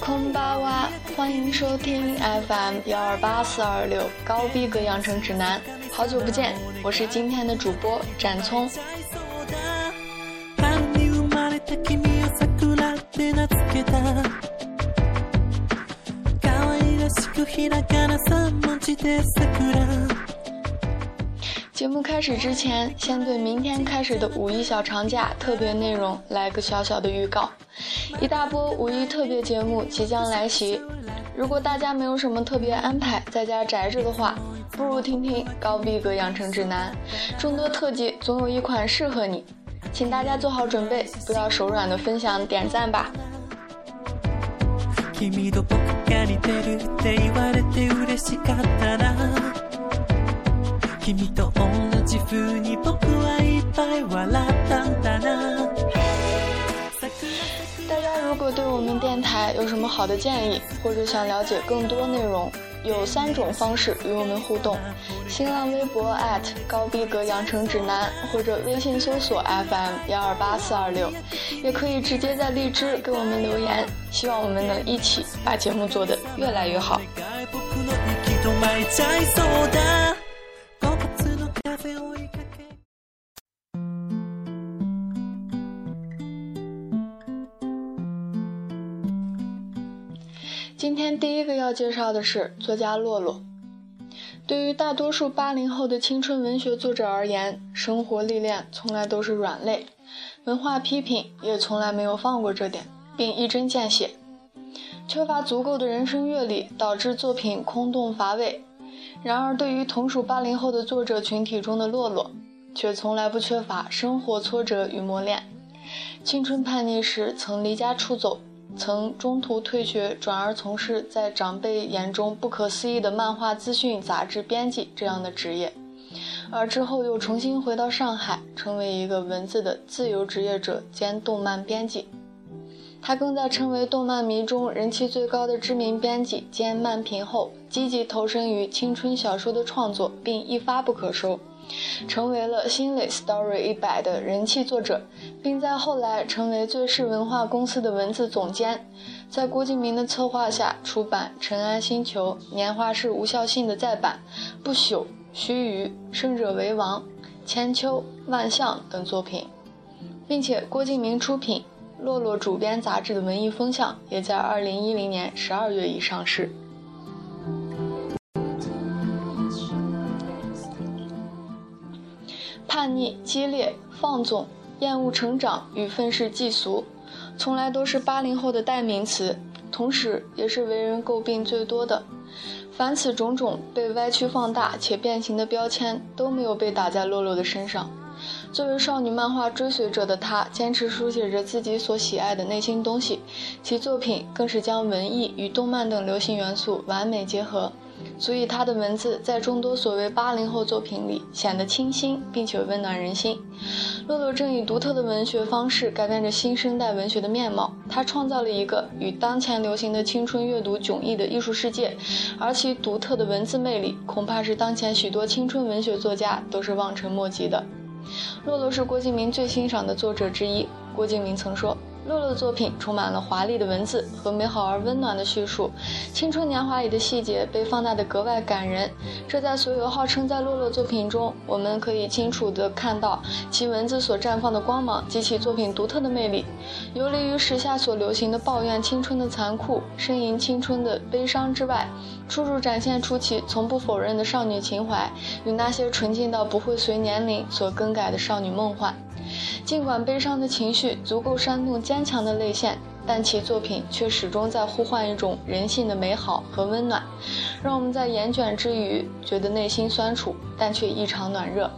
空巴哇，欢迎收听 FM 幺二八四二六高逼格养成指南。好久不见，我是今天的主播展聪。节目开始之前，先对明天开始的五一小长假特别内容来个小小的预告。一大波五一特别节目即将来袭，如果大家没有什么特别安排，在家宅着的话，不如听听高逼格养成指南，众多特辑总有一款适合你，请大家做好准备，不要手软的分享点赞吧。君と僕が似てるって言われて嬉しかったな君と同じ風に僕はいっぱい笑ったんだな大家如果对我们电台有什么好的建议，或者想了解更多内容，有三种方式与我们互动：新浪微博高逼格养成指南，或者微信搜索 FM 幺二八四二六，也可以直接在荔枝给我们留言。希望我们能一起把节目做得越来越好。 介绍的是作家洛洛。对于大多数八零后的青春文学作者而言，生活历练从来都是软肋，文化批评也从来没有放过这点，并一针见血。缺乏足够的人生阅历，导致作品空洞乏味。然而，对于同属八零后的作者群体中的洛洛，却从来不缺乏生活挫折与磨练。青春叛逆时曾离家出走，曾中途退学，转而从事在长辈眼中不可思议的漫画资讯杂志编辑这样的职业，而之后又重新回到上海，成为一个文字的自由职业者兼动漫编辑。他更在成为动漫迷中人气最高的知名编辑兼漫评后，积极投身于青春小说的创作，并一发不可收，成为了新蕾 Story 一百的人气作者，并在后来成为最是文化公司的文字总监。在郭敬明的策划下，出版《尘埃星球》《年华是无效性的再版》《不朽》《须臾》《胜者为王》《千秋》《万象》等作品，并且郭敬明出品。洛洛主编杂志的文艺风向也在二零一零年十二月已上市。叛逆、激烈、放纵、厌恶成长与愤世嫉俗，从来都是八零后的代名词，同时也是为人诟病最多的。凡此种种被歪曲放大且变形的标签，都没有被打在洛洛的身上。作为少女漫画追随者的她，坚持书写着自己所喜爱的内心东西，其作品更是将文艺与动漫等流行元素完美结合，所以他的文字在众多所谓八零后作品里显得清新，并且温暖人心。洛洛正以独特的文学方式改变着新生代文学的面貌，他创造了一个与当前流行的青春阅读迥异的艺术世界，而其独特的文字魅力，恐怕是当前许多青春文学作家都是望尘莫及的。洛洛是郭敬明最欣赏的作者之一。郭敬明曾说。洛洛的作品充满了华丽的文字和美好而温暖的叙述，青春年华里的细节被放大的格外感人。这在所有号称在洛洛作品中，我们可以清楚地看到其文字所绽放的光芒及其作品独特的魅力。游离于时下所流行的抱怨青春的残酷、呻吟青春的悲伤之外，处处展现出其从不否认的少女情怀与那些纯净到不会随年龄所更改的少女梦幻。尽管悲伤的情绪足够煽动坚强的泪腺，但其作品却始终在呼唤一种人性的美好和温暖，让我们在厌卷之余觉得内心酸楚，但却异常暖热。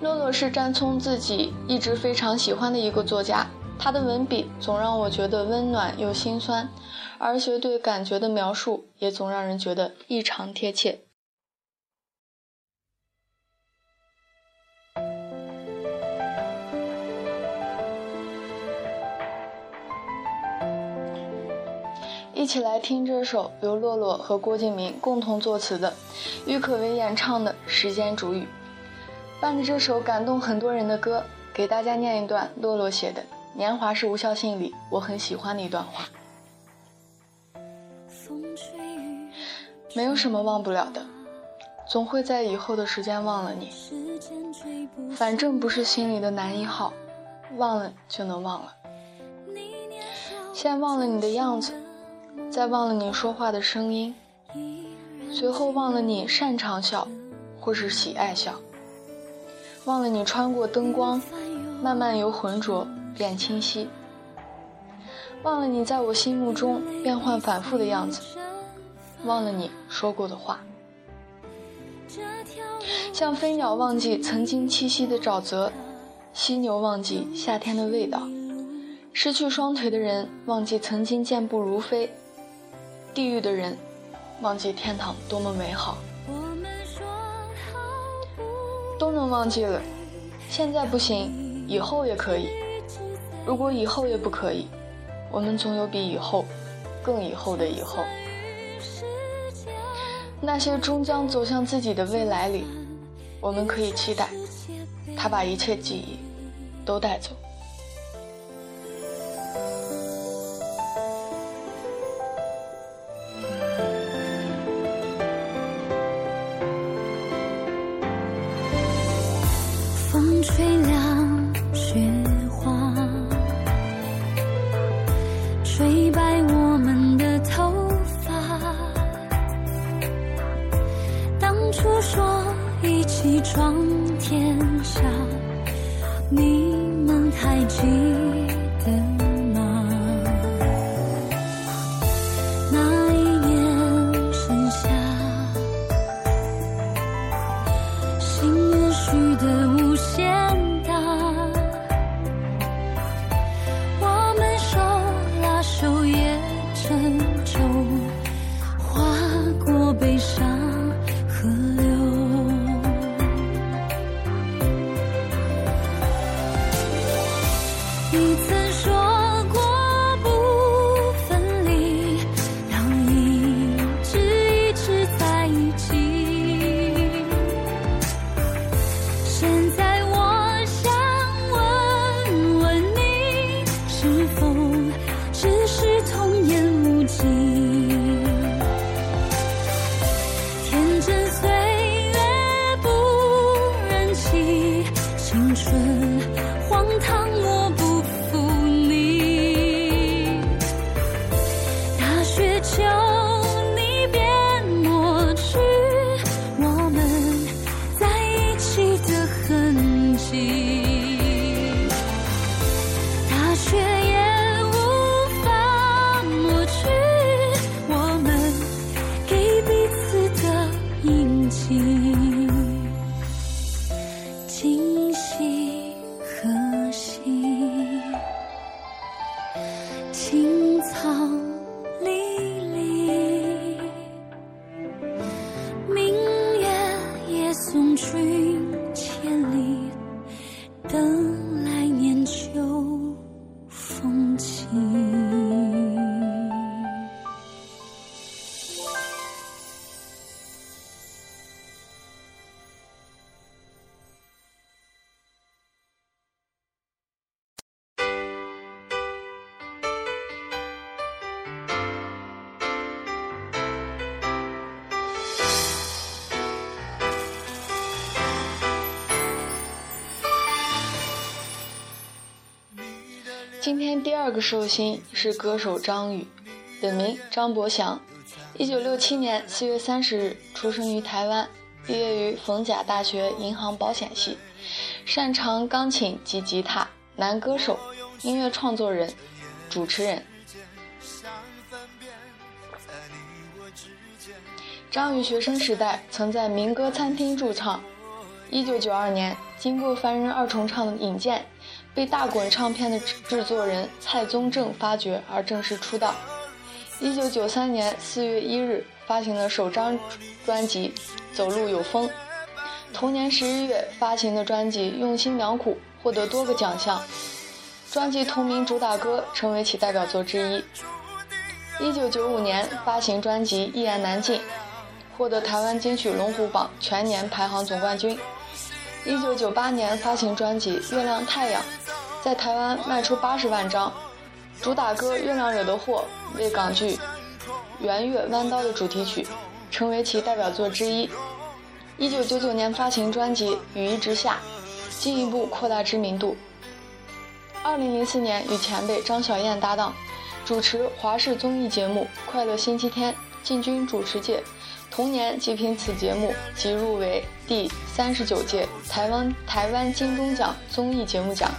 洛洛是詹聪自己一直非常喜欢的一个作家，他的文笔总让我觉得温暖又心酸，而且对感觉的描述也总让人觉得异常贴切。一起来听这首由洛洛和郭敬明共同作词的，郁可唯演唱的《时间煮雨》。伴着这首感动很多人的歌，给大家念一段洛洛写的《年华是无效信》里我很喜欢的一段话：没有什么忘不了的，总会在以后的时间忘了你。反正不是心里的男一号，忘了就能忘了。先忘了你的样子，再忘了你说话的声音，随后忘了你擅长笑，或是喜爱笑。忘了你穿过灯光，慢慢由浑浊变清晰。忘了你在我心目中变幻反复的样子，忘了你说过的话。像飞鸟忘记曾经栖息的沼泽，犀牛忘记夏天的味道，失去双腿的人忘记曾经健步如飞，地狱的人忘记天堂多么美好。都能忘记了，现在不行，以后也可以。如果以后也不可以，我们总有比以后更以后的以后。那些终将走向自己的未来里，我们可以期待，他把一切记忆都带走。吹凉。今天第二个寿星是歌手张宇，本名张博祥，一九六七年四月三十日出生于台湾，毕业于逢甲大学银行保险系，擅长钢琴及吉他，男歌手，音乐创作人，主持人。张宇学生时代曾在民歌餐厅驻唱，一九九二年经过凡人二重唱的引荐。被大滚唱片的制作人蔡宗正发掘而正式出道。一九九三年四月一日发行了首张专辑《走路有风》，同年十一月发行的专辑《用心良苦》获得多个奖项，专辑同名主打歌成为其代表作之一。一九九五年发行专辑《一言难尽》，获得台湾金曲龙虎榜全年排行总冠军。一九九八年发行专辑《月亮太阳》，在台湾卖出八十万张。主打歌《月亮惹的祸》为港剧《圆月弯刀》的主题曲，成为其代表作之一。一九九九年发行专辑《雨一直下》，进一步扩大知名度。二零零四年与前辈张小燕搭档，主持华视综艺节目《快乐星期天》，进军主持界。同年即凭此节目即入围第三十九届台湾台湾金钟奖综艺节目奖。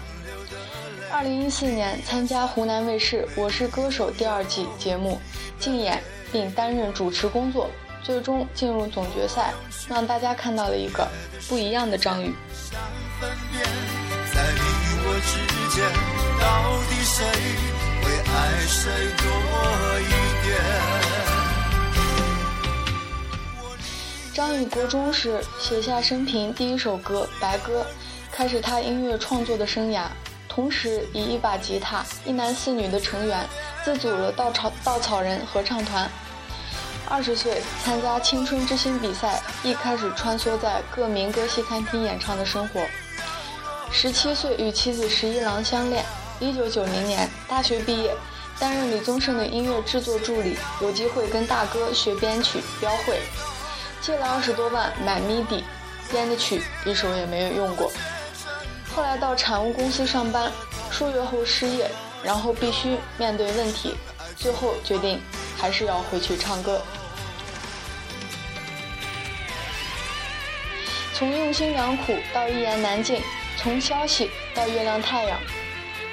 二零一四年参加湖南卫视《我是歌手》第二季节目，竞演并担任主持工作，最终进入总决赛，让大家看到了一个不一样的张宇。张宇国中时写下生平第一首歌《白鸽》，开始他音乐创作的生涯。同时，以一把吉他、一男四女的成员，自组了稻草稻草人合唱团。二十岁参加青春之星比赛，一开始穿梭在各民歌西餐厅演唱的生活。十七岁与妻子十一郎相恋。一九九零年大学毕业，担任李宗盛的音乐制作助理，有机会跟大哥学编曲标会，借了二十多万买 MIDI，编的曲一首也没有用过。后来到产物公司上班，数月后失业，然后必须面对问题，最后决定还是要回去唱歌。从用心良苦到一言难尽，从消息到月亮太阳，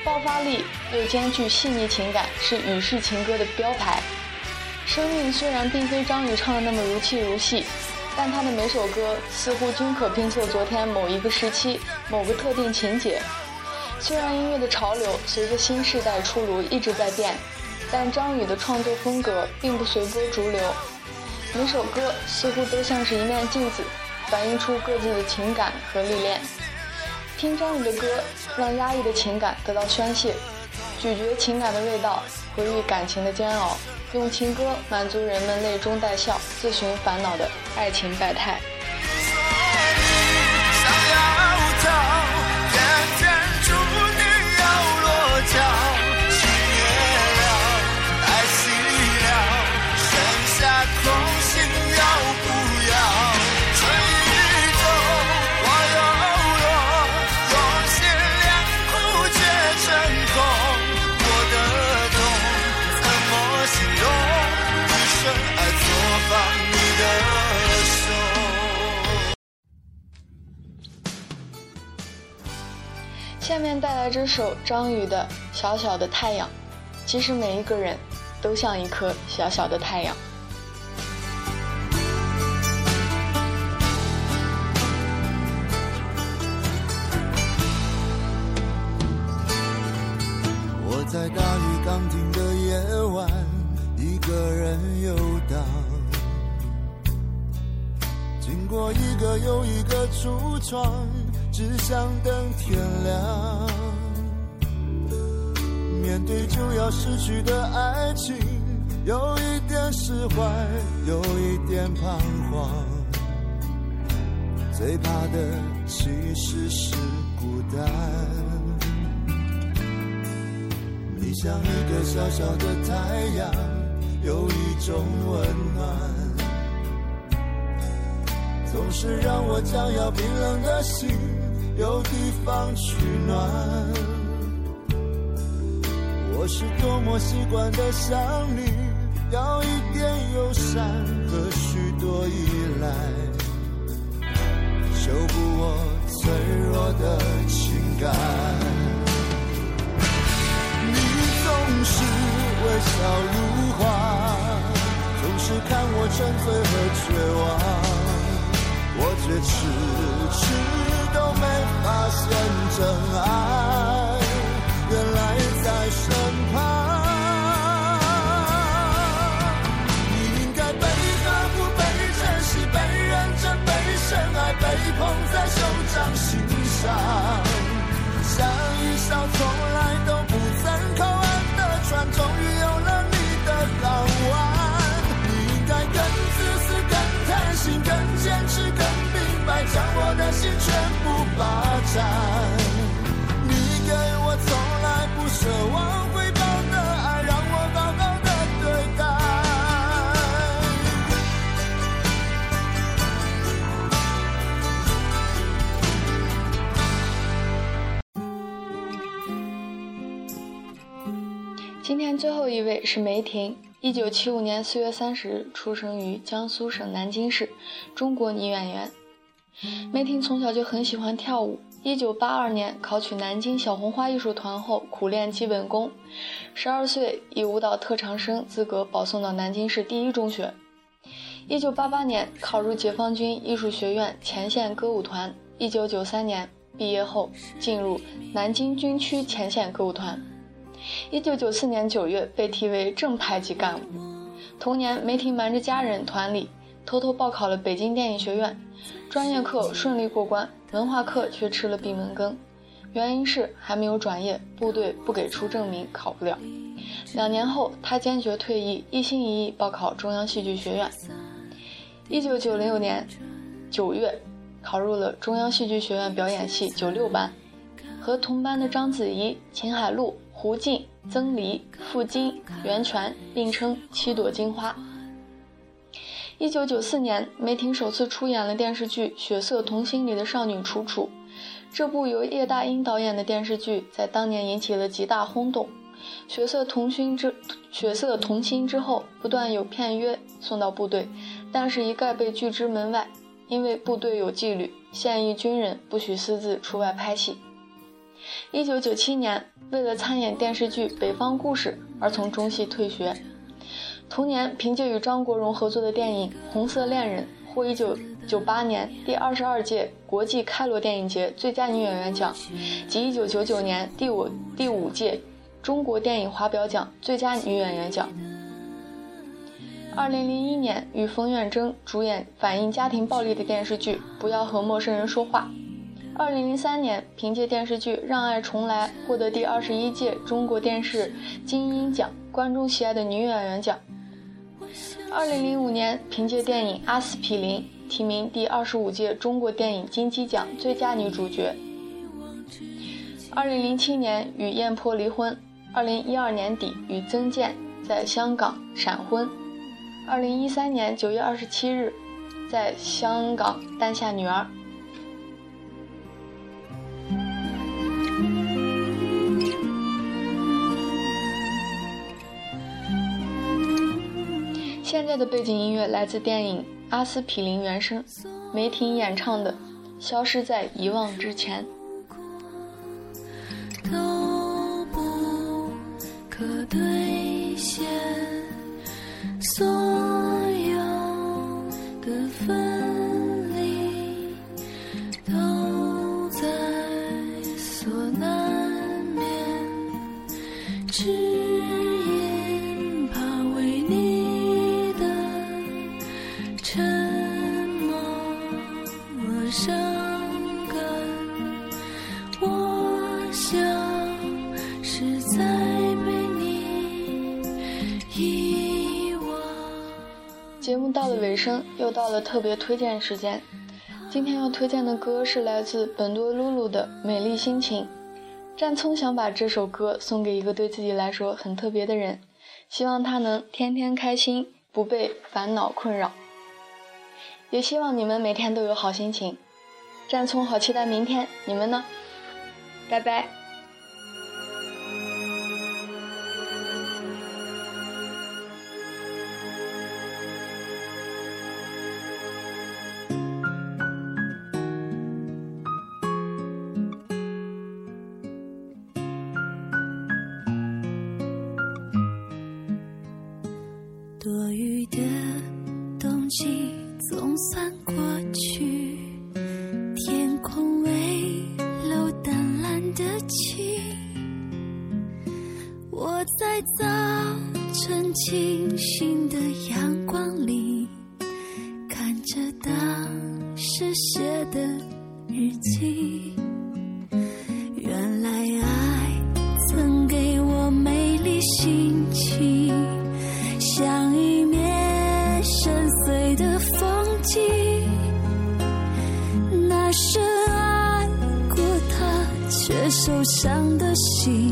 爆发力又兼具细腻情感，是雨式情歌的标牌。生命虽然并非张宇唱的那么如泣如戏。但他的每首歌似乎均可拼凑昨天某一个时期某个特定情节。虽然音乐的潮流随着新时代出炉一直在变，但张宇的创作风格并不随波逐流。每首歌似乎都像是一面镜子，反映出各自的情感和历练。听张宇的歌，让压抑的情感得到宣泄，咀嚼情感的味道，回忆感情的煎熬。用情歌满足人们泪中带笑、自寻烦恼的爱情百态。下面带来这首张宇的《小小的太阳》。其实每一个人都像一颗小小的太阳。我在大雨刚停的夜晚，一个人游荡，经过一个又一个橱窗。只想等天亮。面对就要失去的爱情，有一点释怀，有一点彷徨。最怕的其实是孤单。你像一个小小的太阳，有一种温暖，总是让我将要冰冷的心。有地方取暖，我是多么习惯的想你，要一点友善和许多依赖，修补我脆弱的情感。你总是微笑如花，总是看我沉醉和绝望，我却迟迟。现真爱，原来在身旁。你应该被呵护、被珍惜、被认真、被深爱、被捧在手掌心上，像一艘从来都不曾靠岸的船，终于有了你的港湾。你应该更自私、更贪心、更坚持、更明白，将我的心全今天最后一位是梅婷，一九七五年四月三十日出生于江苏省南京市，中国女演员。梅婷从小就很喜欢跳舞，一九八二年考取南京小红花艺术团后苦练基本功，十二岁以舞蹈特长生资格保送到南京市第一中学。一九八八年考入解放军艺术学院前线歌舞团，一九九三年毕业后进入南京军区前线歌舞团。一九九四年九月被提为正排级干部。同年，梅婷瞒着家人团里偷偷报考了北京电影学院，专业课顺利过关，文化课却吃了闭门羹。原因是还没有转业，部队不给出证明，考不了。两年后，他坚决退役，一心一意报考中央戏剧学院。一九九六年九月，考入了中央戏剧学院表演系九六班，和同班的章子怡、秦海璐。胡静、曾黎、傅菁、袁泉并称“七朵金花”。一九九四年，梅婷首次出演了电视剧《血色童心》里的少女楚楚。这部由叶大鹰导演的电视剧在当年引起了极大轰动。《血色童心》之《血色童心》之后，不断有片约送到部队，但是一概被拒之门外，因为部队有纪律，现役军人不许私自出外拍戏。一九九七年，为了参演电视剧《北方故事》而从中戏退学。同年，凭借与张国荣合作的电影《红色恋人》获一九九八年第二十二届国际开罗电影节最佳女演员奖及一九九九年第五第五届中国电影华表奖最佳女演员奖。二零零一年，与冯远征主演反映家庭暴力的电视剧《不要和陌生人说话》。二零零三年，凭借电视剧《让爱重来》获得第二十一届中国电视金鹰奖观众喜爱的女演员奖。二零零五年，凭借电影《阿司匹林》提名第二十五届中国电影金鸡奖最佳女主角。二零零七年与燕坡离婚，二零一二年底与曾健在香港闪婚，二零一三年九月二十七日在香港诞下女儿。现在的背景音乐来自电影《阿司匹林》原声，梅婷演唱的《消失在遗忘之前》。都不可兑现，所有的分离都在所难免。又到了特别推荐时间。今天要推荐的歌是来自本多露露的《美丽心情》。战聪想把这首歌送给一个对自己来说很特别的人，希望他能天天开心，不被烦恼困扰。也希望你们每天都有好心情。战聪好期待明天，你们呢？拜拜。的日记。原来爱曾给我美丽心情。像一面深邃的风景，那深爱过他却受伤的心，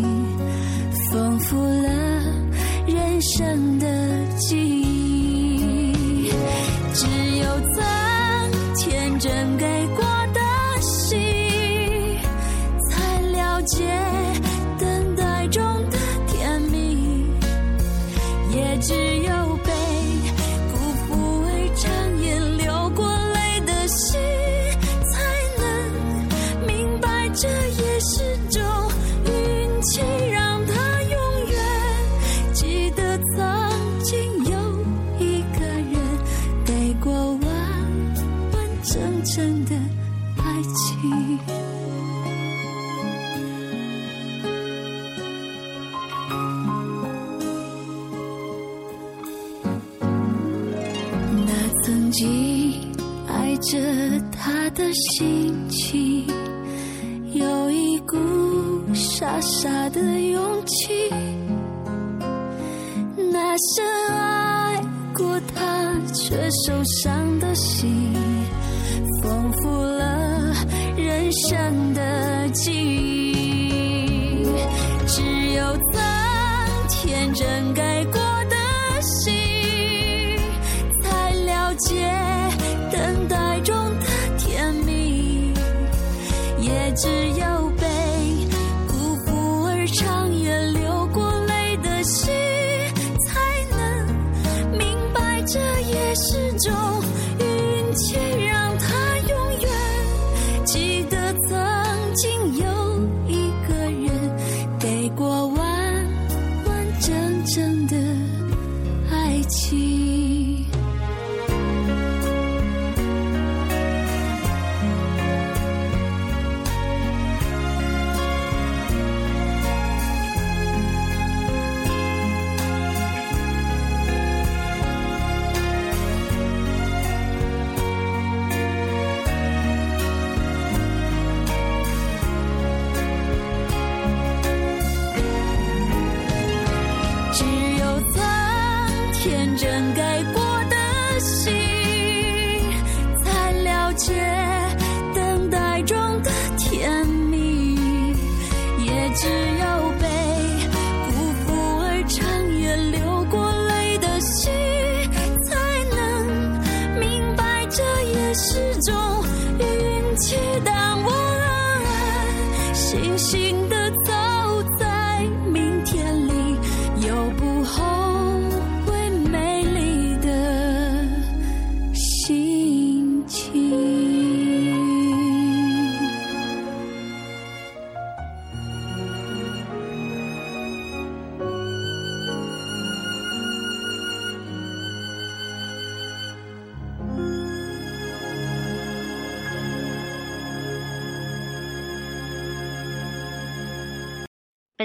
辜负了人生的记忆只有曾天真改过始终运气但我安安心心的走